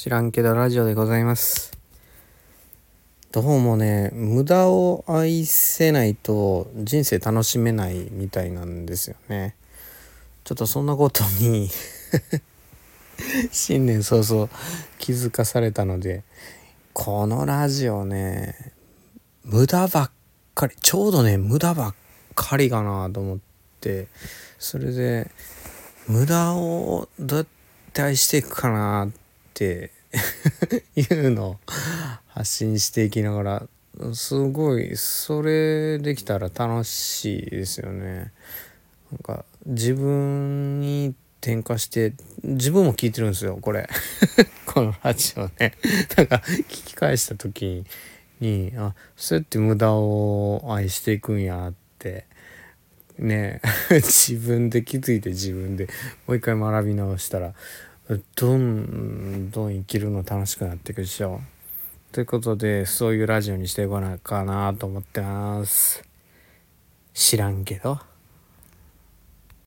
知らんけどラジオでございます。どうもね無駄を愛せないと人生楽しめないみたいなんですよね。ちょっとそんなことに 新年早々気づかされたのでこのラジオね無駄ばっかりちょうどね無駄ばっかりかなと思ってそれで無駄をどうやって愛していくかなってて いうのを発信していきながらすごいそれできたら楽しいですよね。なんか自分に転化して自分も聞いてるんですよこれ。このラジオね。だか聞き返した時にあそうやって無駄を愛していくんやって。ね。自分で気づいて自分でもう一回学び直したらどんどん生きるの楽しくなっていくでしょということでそういうラジオにしていこうかなと思ってます知らんけど。